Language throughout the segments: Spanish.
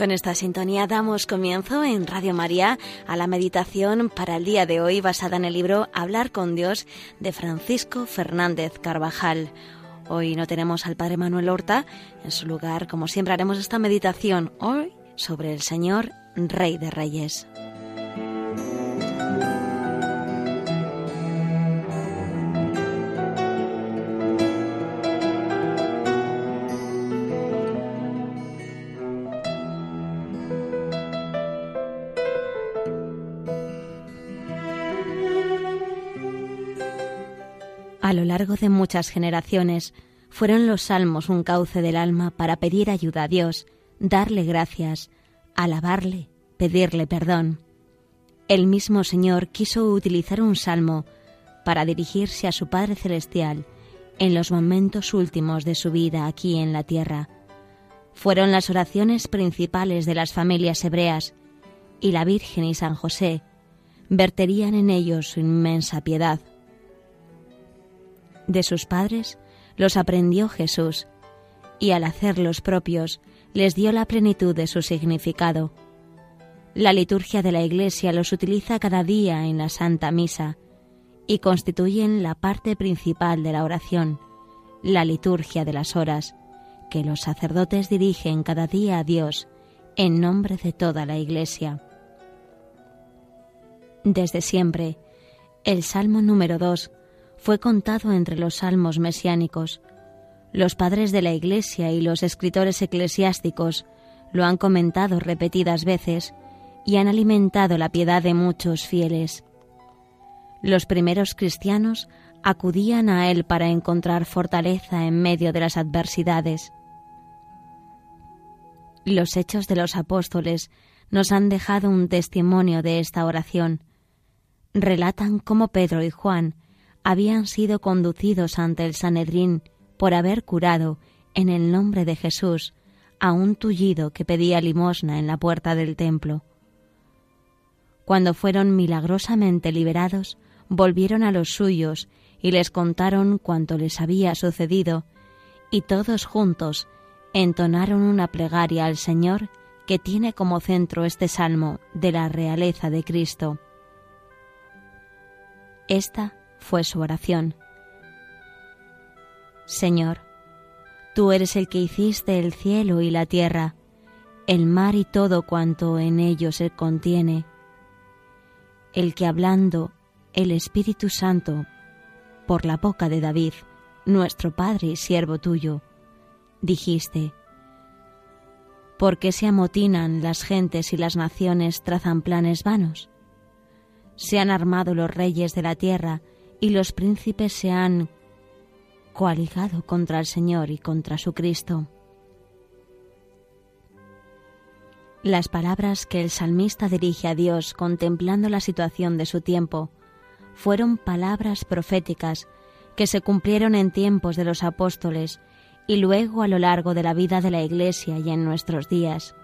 Con esta sintonía damos comienzo en Radio María a la meditación para el día de hoy basada en el libro Hablar con Dios de Francisco Fernández Carvajal. Hoy no tenemos al Padre Manuel Horta, en su lugar, como siempre, haremos esta meditación hoy sobre el Señor Rey de Reyes. A lo largo de muchas generaciones fueron los salmos un cauce del alma para pedir ayuda a Dios, darle gracias, alabarle, pedirle perdón. El mismo Señor quiso utilizar un salmo para dirigirse a su Padre Celestial en los momentos últimos de su vida aquí en la tierra. Fueron las oraciones principales de las familias hebreas, y la Virgen y San José verterían en ellos su inmensa piedad. De sus padres los aprendió Jesús, y al hacerlos propios les dio la plenitud de su significado. La liturgia de la Iglesia los utiliza cada día en la Santa Misa y constituyen la parte principal de la oración, la liturgia de las horas, que los sacerdotes dirigen cada día a Dios en nombre de toda la Iglesia. Desde siempre, el Salmo número 2 fue contado entre los salmos mesiánicos. Los padres de la Iglesia y los escritores eclesiásticos lo han comentado repetidas veces y han alimentado la piedad de muchos fieles. Los primeros cristianos acudían a él para encontrar fortaleza en medio de las adversidades. Los hechos de los apóstoles nos han dejado un testimonio de esta oración. Relatan cómo Pedro y Juan habían sido conducidos ante el Sanedrín por haber curado, en el nombre de Jesús, a un tullido que pedía limosna en la puerta del templo. Cuando fueron milagrosamente liberados, volvieron a los suyos y les contaron cuanto les había sucedido, y todos juntos entonaron una plegaria al Señor que tiene como centro este salmo de la realeza de Cristo. Esta fue su oración. Señor, tú eres el que hiciste el cielo y la tierra, el mar y todo cuanto en ellos se contiene, el que hablando el Espíritu Santo por la boca de David, nuestro Padre y siervo tuyo, dijiste, ¿por qué se amotinan las gentes y las naciones trazan planes vanos? Se han armado los reyes de la tierra y los príncipes se han coaligado contra el Señor y contra su Cristo. Las palabras que el salmista dirige a Dios contemplando la situación de su tiempo fueron palabras proféticas que se cumplieron en tiempos de los apóstoles y luego a lo largo de la vida de la Iglesia y en nuestros días.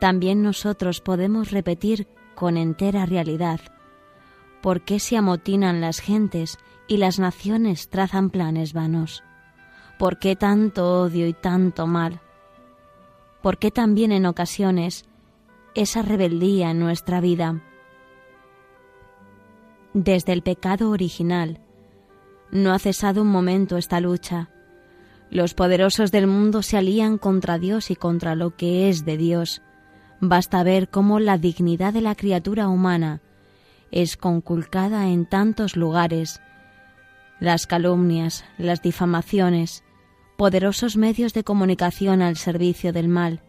También nosotros podemos repetir con entera realidad ¿Por qué se amotinan las gentes y las naciones trazan planes vanos? ¿Por qué tanto odio y tanto mal? ¿Por qué también en ocasiones esa rebeldía en nuestra vida? Desde el pecado original, no ha cesado un momento esta lucha. Los poderosos del mundo se alían contra Dios y contra lo que es de Dios. Basta ver cómo la dignidad de la criatura humana es conculcada en tantos lugares. Las calumnias, las difamaciones, poderosos medios de comunicación al servicio del mal,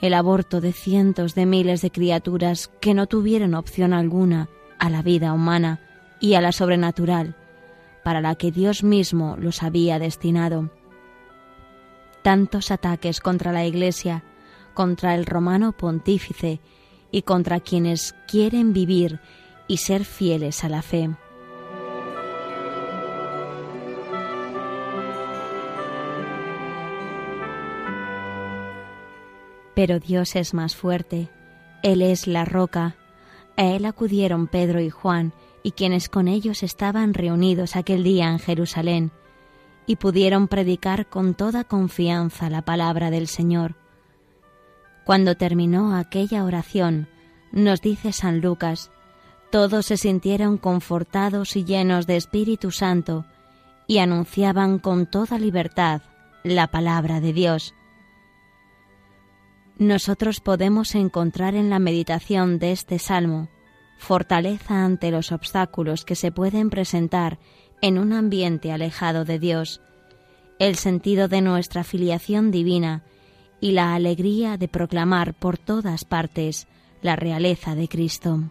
el aborto de cientos de miles de criaturas que no tuvieron opción alguna a la vida humana y a la sobrenatural, para la que Dios mismo los había destinado. Tantos ataques contra la Iglesia, contra el romano pontífice y contra quienes quieren vivir y ser fieles a la fe. Pero Dios es más fuerte, Él es la roca. A Él acudieron Pedro y Juan y quienes con ellos estaban reunidos aquel día en Jerusalén, y pudieron predicar con toda confianza la palabra del Señor. Cuando terminó aquella oración, nos dice San Lucas, todos se sintieron confortados y llenos de Espíritu Santo y anunciaban con toda libertad la palabra de Dios. Nosotros podemos encontrar en la meditación de este salmo fortaleza ante los obstáculos que se pueden presentar en un ambiente alejado de Dios, el sentido de nuestra filiación divina y la alegría de proclamar por todas partes la realeza de Cristo.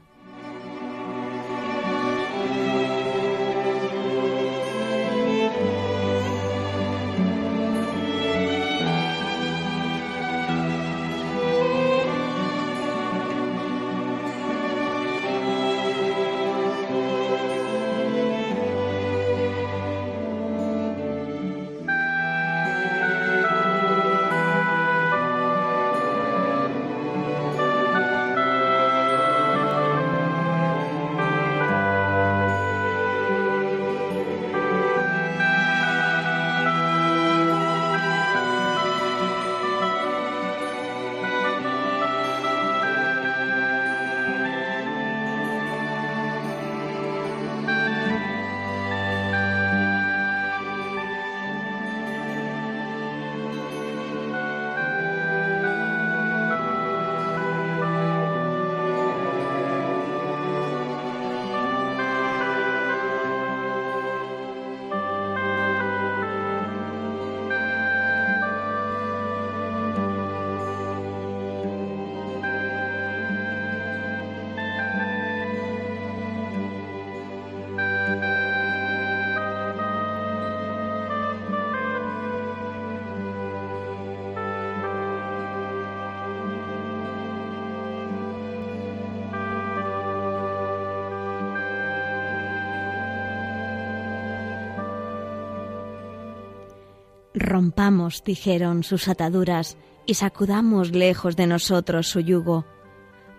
Rompamos, dijeron, sus ataduras y sacudamos lejos de nosotros su yugo.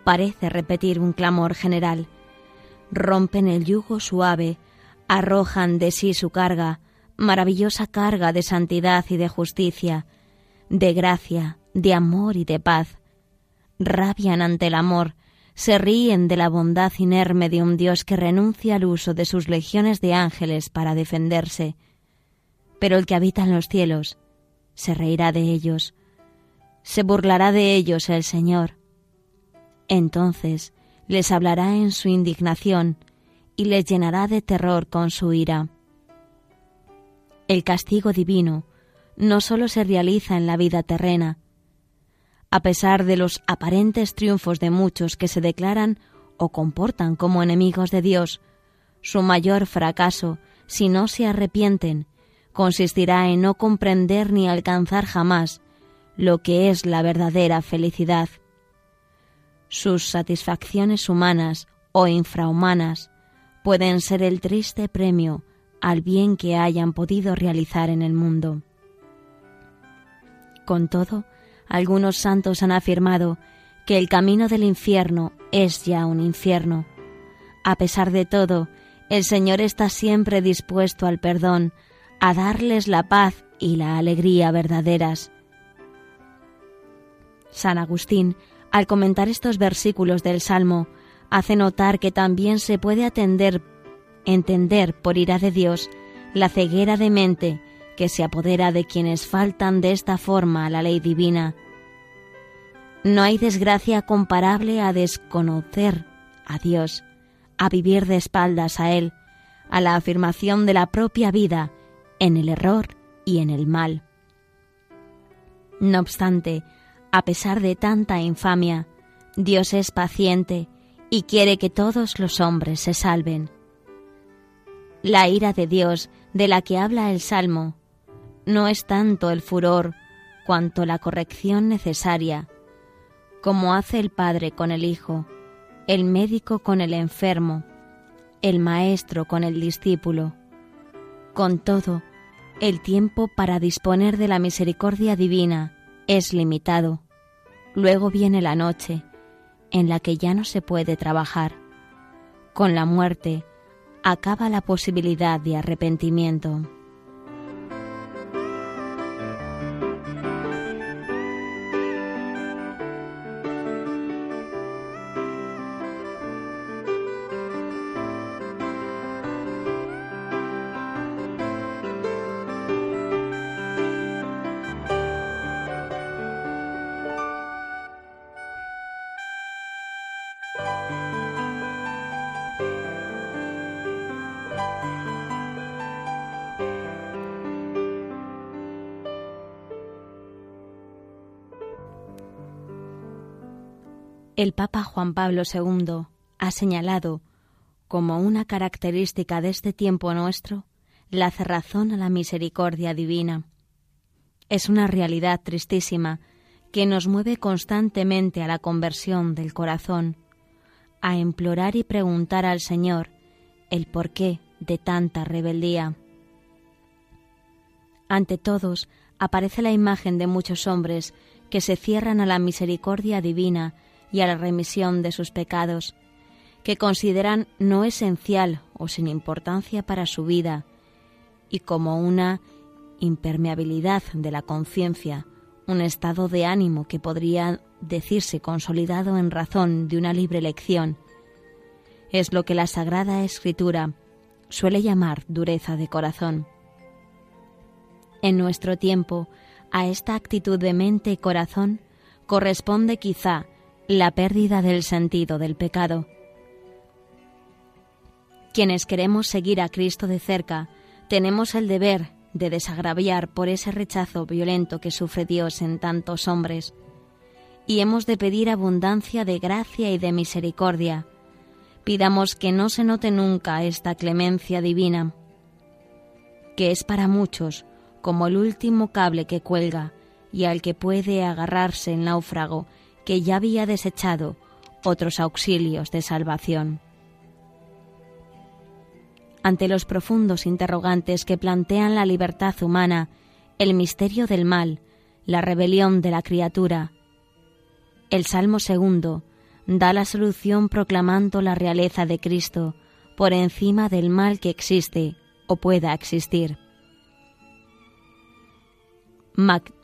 Parece repetir un clamor general. Rompen el yugo suave, arrojan de sí su carga, maravillosa carga de santidad y de justicia, de gracia, de amor y de paz. Rabian ante el amor, se ríen de la bondad inerme de un Dios que renuncia al uso de sus legiones de ángeles para defenderse pero el que habita en los cielos se reirá de ellos, se burlará de ellos el Señor. Entonces les hablará en su indignación y les llenará de terror con su ira. El castigo divino no sólo se realiza en la vida terrena, a pesar de los aparentes triunfos de muchos que se declaran o comportan como enemigos de Dios, su mayor fracaso, si no se arrepienten consistirá en no comprender ni alcanzar jamás lo que es la verdadera felicidad. Sus satisfacciones humanas o infrahumanas pueden ser el triste premio al bien que hayan podido realizar en el mundo. Con todo, algunos santos han afirmado que el camino del infierno es ya un infierno. A pesar de todo, el Señor está siempre dispuesto al perdón a darles la paz y la alegría verdaderas. San Agustín, al comentar estos versículos del Salmo, hace notar que también se puede atender, entender por ira de Dios la ceguera de mente que se apodera de quienes faltan de esta forma a la ley divina. No hay desgracia comparable a desconocer a Dios, a vivir de espaldas a Él, a la afirmación de la propia vida en el error y en el mal. No obstante, a pesar de tanta infamia, Dios es paciente y quiere que todos los hombres se salven. La ira de Dios de la que habla el Salmo no es tanto el furor cuanto la corrección necesaria, como hace el Padre con el Hijo, el médico con el enfermo, el Maestro con el discípulo. Con todo, el tiempo para disponer de la misericordia divina es limitado. Luego viene la noche, en la que ya no se puede trabajar. Con la muerte acaba la posibilidad de arrepentimiento. El Papa Juan Pablo II ha señalado como una característica de este tiempo nuestro la cerrazón a la misericordia divina. Es una realidad tristísima que nos mueve constantemente a la conversión del corazón, a implorar y preguntar al Señor el porqué de tanta rebeldía. Ante todos aparece la imagen de muchos hombres que se cierran a la misericordia divina y a la remisión de sus pecados, que consideran no esencial o sin importancia para su vida, y como una impermeabilidad de la conciencia, un estado de ánimo que podría decirse consolidado en razón de una libre elección, es lo que la Sagrada Escritura suele llamar dureza de corazón. En nuestro tiempo, a esta actitud de mente y corazón corresponde quizá la pérdida del sentido del pecado. Quienes queremos seguir a Cristo de cerca, tenemos el deber de desagraviar por ese rechazo violento que sufre Dios en tantos hombres, y hemos de pedir abundancia de gracia y de misericordia. Pidamos que no se note nunca esta clemencia divina, que es para muchos como el último cable que cuelga y al que puede agarrarse el náufrago que ya había desechado otros auxilios de salvación. Ante los profundos interrogantes que plantean la libertad humana, el misterio del mal, la rebelión de la criatura, el Salmo segundo da la solución proclamando la realeza de Cristo por encima del mal que existe o pueda existir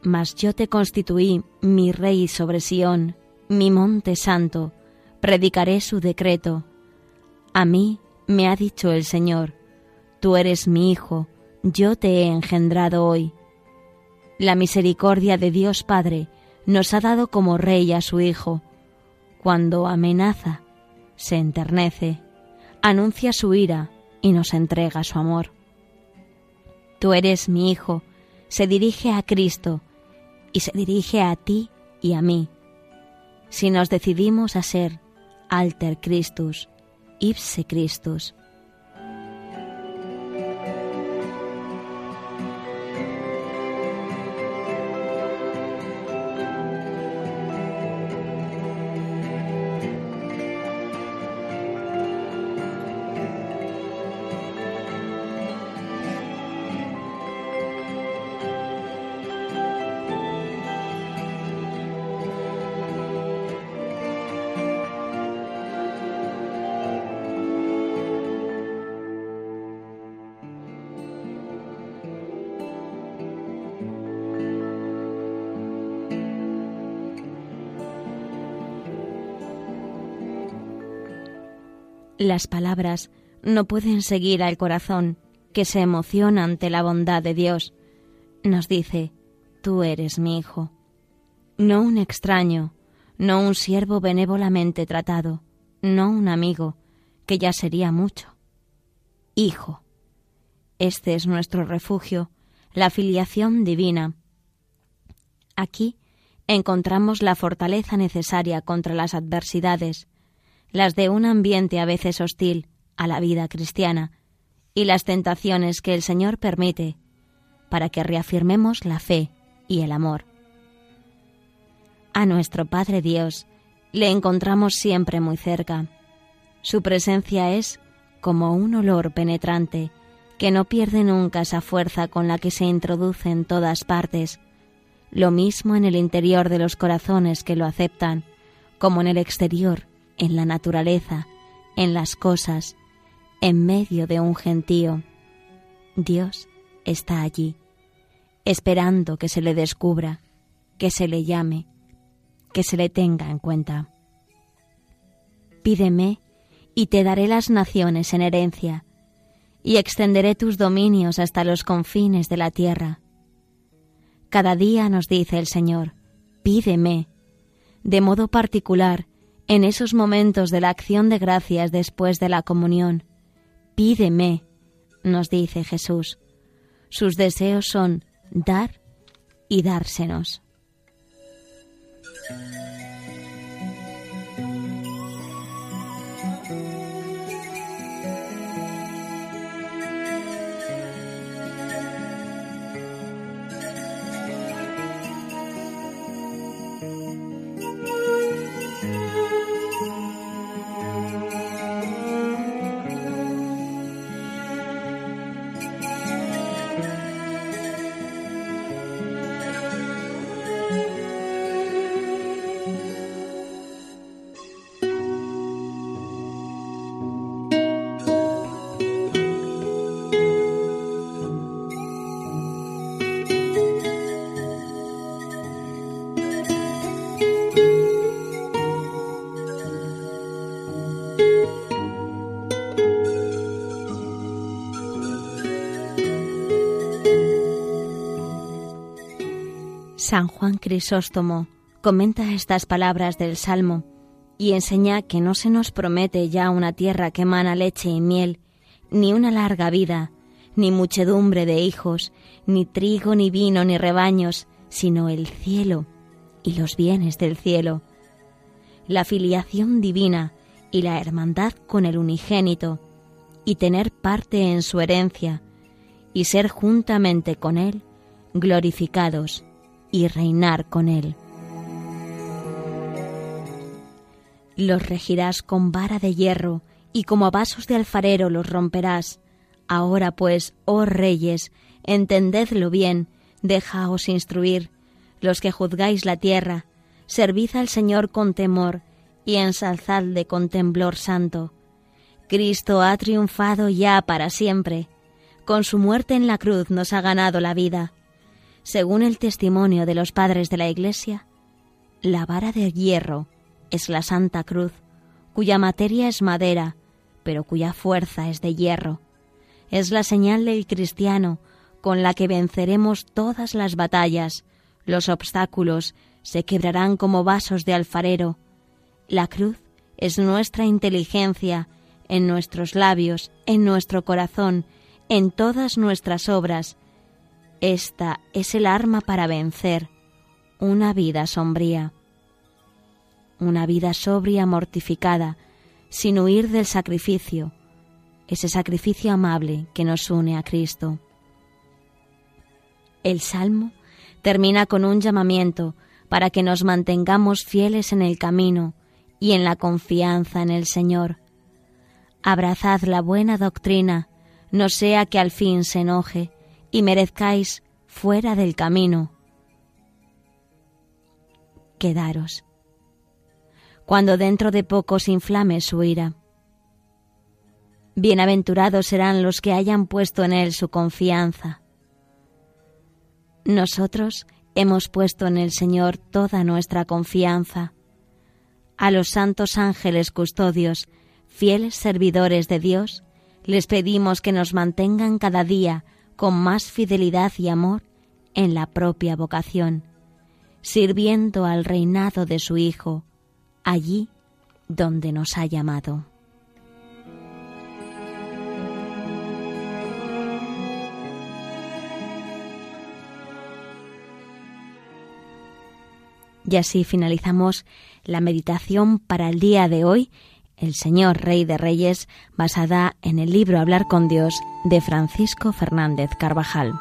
mas yo te constituí mi rey sobre Sión, mi monte santo, predicaré su decreto. A mí me ha dicho el Señor, tú eres mi hijo, yo te he engendrado hoy. La misericordia de Dios Padre nos ha dado como rey a su Hijo. Cuando amenaza, se enternece, anuncia su ira y nos entrega su amor. Tú eres mi Hijo, se dirige a Cristo y se dirige a ti y a mí. Si nos decidimos a ser alter Christus, ipse Christus, Las palabras no pueden seguir al corazón que se emociona ante la bondad de Dios. Nos dice, tú eres mi hijo. No un extraño, no un siervo benévolamente tratado, no un amigo, que ya sería mucho. Hijo. Este es nuestro refugio, la filiación divina. Aquí encontramos la fortaleza necesaria contra las adversidades, las de un ambiente a veces hostil a la vida cristiana y las tentaciones que el Señor permite para que reafirmemos la fe y el amor. A nuestro Padre Dios le encontramos siempre muy cerca. Su presencia es como un olor penetrante que no pierde nunca esa fuerza con la que se introduce en todas partes, lo mismo en el interior de los corazones que lo aceptan, como en el exterior en la naturaleza, en las cosas, en medio de un gentío. Dios está allí, esperando que se le descubra, que se le llame, que se le tenga en cuenta. Pídeme y te daré las naciones en herencia, y extenderé tus dominios hasta los confines de la tierra. Cada día nos dice el Señor, pídeme, de modo particular, en esos momentos de la acción de gracias después de la comunión. Pídeme, nos dice Jesús. Sus deseos son dar y dársenos. San Juan Crisóstomo comenta estas palabras del Salmo y enseña que no se nos promete ya una tierra que emana leche y miel, ni una larga vida, ni muchedumbre de hijos, ni trigo, ni vino, ni rebaños, sino el cielo y los bienes del cielo. La filiación divina y la hermandad con el unigénito, y tener parte en su herencia, y ser juntamente con él glorificados y reinar con él. Los regirás con vara de hierro y como a vasos de alfarero los romperás. Ahora pues, oh reyes, entendedlo bien, dejaos instruir, los que juzgáis la tierra, servid al Señor con temor y ensalzadle con temblor santo. Cristo ha triunfado ya para siempre. Con su muerte en la cruz nos ha ganado la vida. Según el testimonio de los padres de la Iglesia, la vara de hierro es la Santa Cruz, cuya materia es madera, pero cuya fuerza es de hierro. Es la señal del cristiano con la que venceremos todas las batallas, los obstáculos se quebrarán como vasos de alfarero. La cruz es nuestra inteligencia, en nuestros labios, en nuestro corazón, en todas nuestras obras, esta es el arma para vencer una vida sombría, una vida sobria mortificada, sin huir del sacrificio, ese sacrificio amable que nos une a Cristo. El Salmo termina con un llamamiento para que nos mantengamos fieles en el camino y en la confianza en el Señor. Abrazad la buena doctrina, no sea que al fin se enoje y merezcáis fuera del camino. Quedaros. Cuando dentro de poco se inflame su ira. Bienaventurados serán los que hayan puesto en Él su confianza. Nosotros hemos puesto en el Señor toda nuestra confianza. A los santos ángeles custodios, fieles servidores de Dios, les pedimos que nos mantengan cada día con más fidelidad y amor en la propia vocación, sirviendo al reinado de su Hijo, allí donde nos ha llamado. Y así finalizamos la meditación para el día de hoy el Señor Rey de Reyes, basada en el libro Hablar con Dios de Francisco Fernández Carvajal.